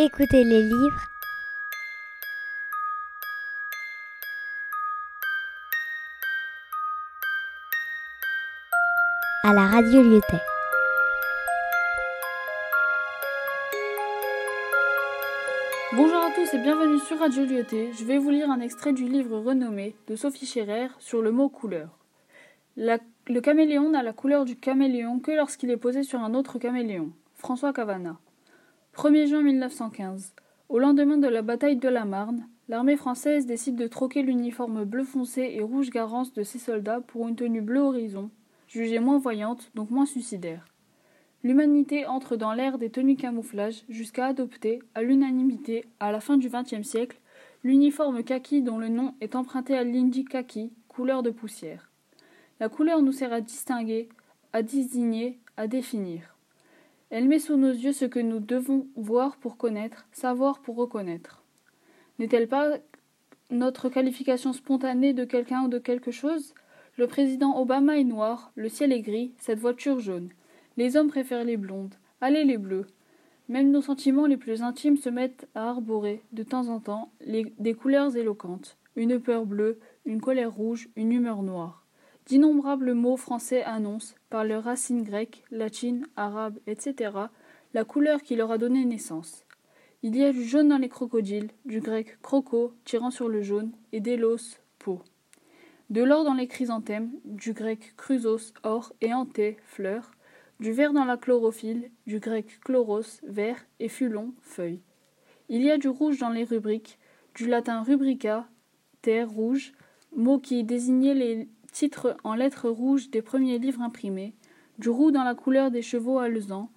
Écoutez les livres. à la radio Lyotet. Bonjour à tous et bienvenue sur Radio Lyotet. Je vais vous lire un extrait du livre renommé de Sophie Scherer sur le mot couleur. le caméléon n'a la couleur du caméléon que lorsqu'il est posé sur un autre caméléon. François Cavana. 1er juin 1915. Au lendemain de la bataille de la Marne, l'armée française décide de troquer l'uniforme bleu foncé et rouge garance de ses soldats pour une tenue bleu horizon, jugée moins voyante, donc moins suicidaire. L'humanité entre dans l'ère des tenues camouflage jusqu'à adopter, à l'unanimité, à la fin du XXe siècle, l'uniforme kaki dont le nom est emprunté à l'indi kaki, couleur de poussière. La couleur nous sert à distinguer, à désigner, à définir. Elle met sous nos yeux ce que nous devons voir pour connaître, savoir pour reconnaître. N'est-elle pas notre qualification spontanée de quelqu'un ou de quelque chose? Le président Obama est noir, le ciel est gris, cette voiture jaune. Les hommes préfèrent les blondes. Allez les bleus. Même nos sentiments les plus intimes se mettent à arborer, de temps en temps, des couleurs éloquentes. Une peur bleue, une colère rouge, une humeur noire. D'innombrables mots français annoncent, par leurs racines grecques, latines, arabes, etc., la couleur qui leur a donné naissance. Il y a du jaune dans les crocodiles, du grec croco, tirant sur le jaune, et d'élos, peau. De l'or dans les chrysanthèmes, du grec chrysos, or, et anté, fleur, du vert dans la chlorophylle, du grec chloros, vert, et fulon, feuille. Il y a du rouge dans les rubriques, du latin rubrica, terre rouge, mot qui désignait les titre en lettres rouges des premiers livres imprimés, du roux dans la couleur des chevaux alezans,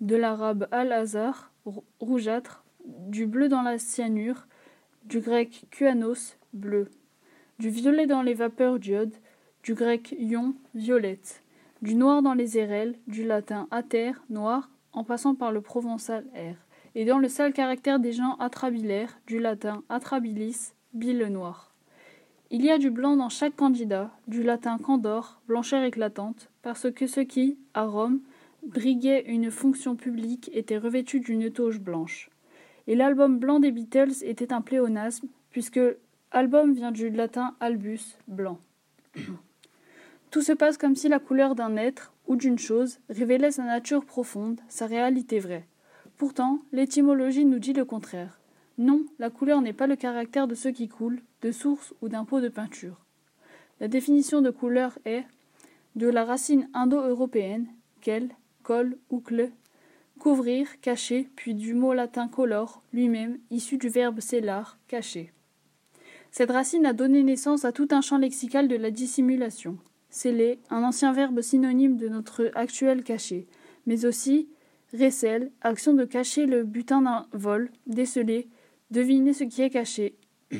de l'arabe al-azhar, rougeâtre, du bleu dans la cyanure, du grec kuanos, bleu, du violet dans les vapeurs d'iode, du grec ion, violette, du noir dans les érelles, du latin ater, noir, en passant par le provençal air, et dans le sale caractère des gens atrabilaires, du latin atrabilis, bile noir. Il y a du blanc dans chaque candidat, du latin candor, blancheur éclatante, parce que ceux qui, à Rome, briguaient une fonction publique étaient revêtus d'une toge blanche. Et l'album blanc des Beatles était un pléonasme, puisque album vient du latin albus, blanc. Tout se passe comme si la couleur d'un être ou d'une chose révélait sa nature profonde, sa réalité vraie. Pourtant, l'étymologie nous dit le contraire. Non, la couleur n'est pas le caractère de ce qui coule, de source ou d'un pot de peinture. La définition de couleur est de la racine indo-européenne, quel, col ou cle, couvrir, cacher, puis du mot latin color, lui-même, issu du verbe cellar, cacher. Cette racine a donné naissance à tout un champ lexical de la dissimulation. Sceller, un ancien verbe synonyme de notre actuel cacher, mais aussi recel, action de cacher le butin d'un vol, déceler, Devinez ce qui est caché.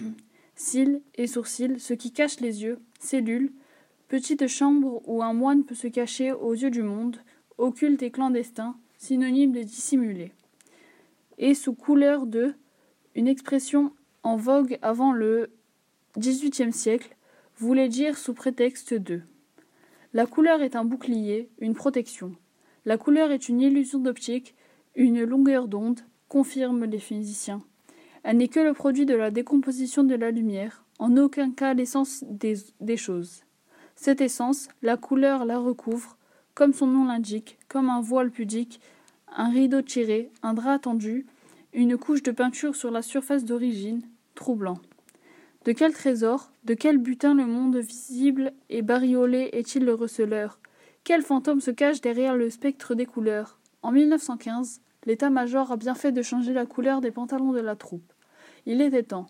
Cils et sourcils, ce qui cache les yeux, cellules, petite chambre où un moine peut se cacher aux yeux du monde, occulte et clandestin, synonyme de dissimulé. Et sous couleur de, une expression en vogue avant le XVIIIe siècle, voulait dire sous prétexte de. La couleur est un bouclier, une protection. La couleur est une illusion d'optique, une longueur d'onde, confirment les physiciens. Elle n'est que le produit de la décomposition de la lumière, en aucun cas l'essence des, choses. Cette essence, la couleur la recouvre, comme son nom l'indique, comme un voile pudique, un rideau tiré, un drap tendu, une couche de peinture sur la surface d'origine, troublant. De quel trésor, de quel butin le monde visible et bariolé est-il le receleur? Quel fantôme se cache derrière le spectre des couleurs? En 1915, l'état-major a bien fait de changer la couleur des pantalons de la troupe. Il était temps.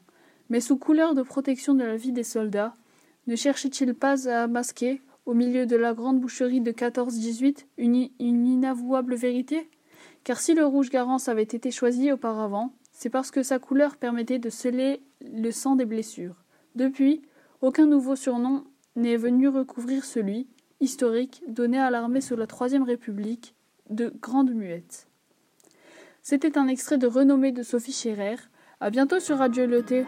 Mais sous couleur de protection de la vie des soldats, ne cherchait-il pas à masquer, au milieu de la grande boucherie de 14-18, une, inavouable vérité? Car si le rouge garance avait été choisi auparavant, c'est parce que sa couleur permettait de sceller le sang des blessures. Depuis, aucun nouveau surnom n'est venu recouvrir celui, historique, donné à l'armée sous la Troisième République, de Grande Muette. C'était un extrait de renommée de Sophie Scherer, à bientôt sur Radio Loté.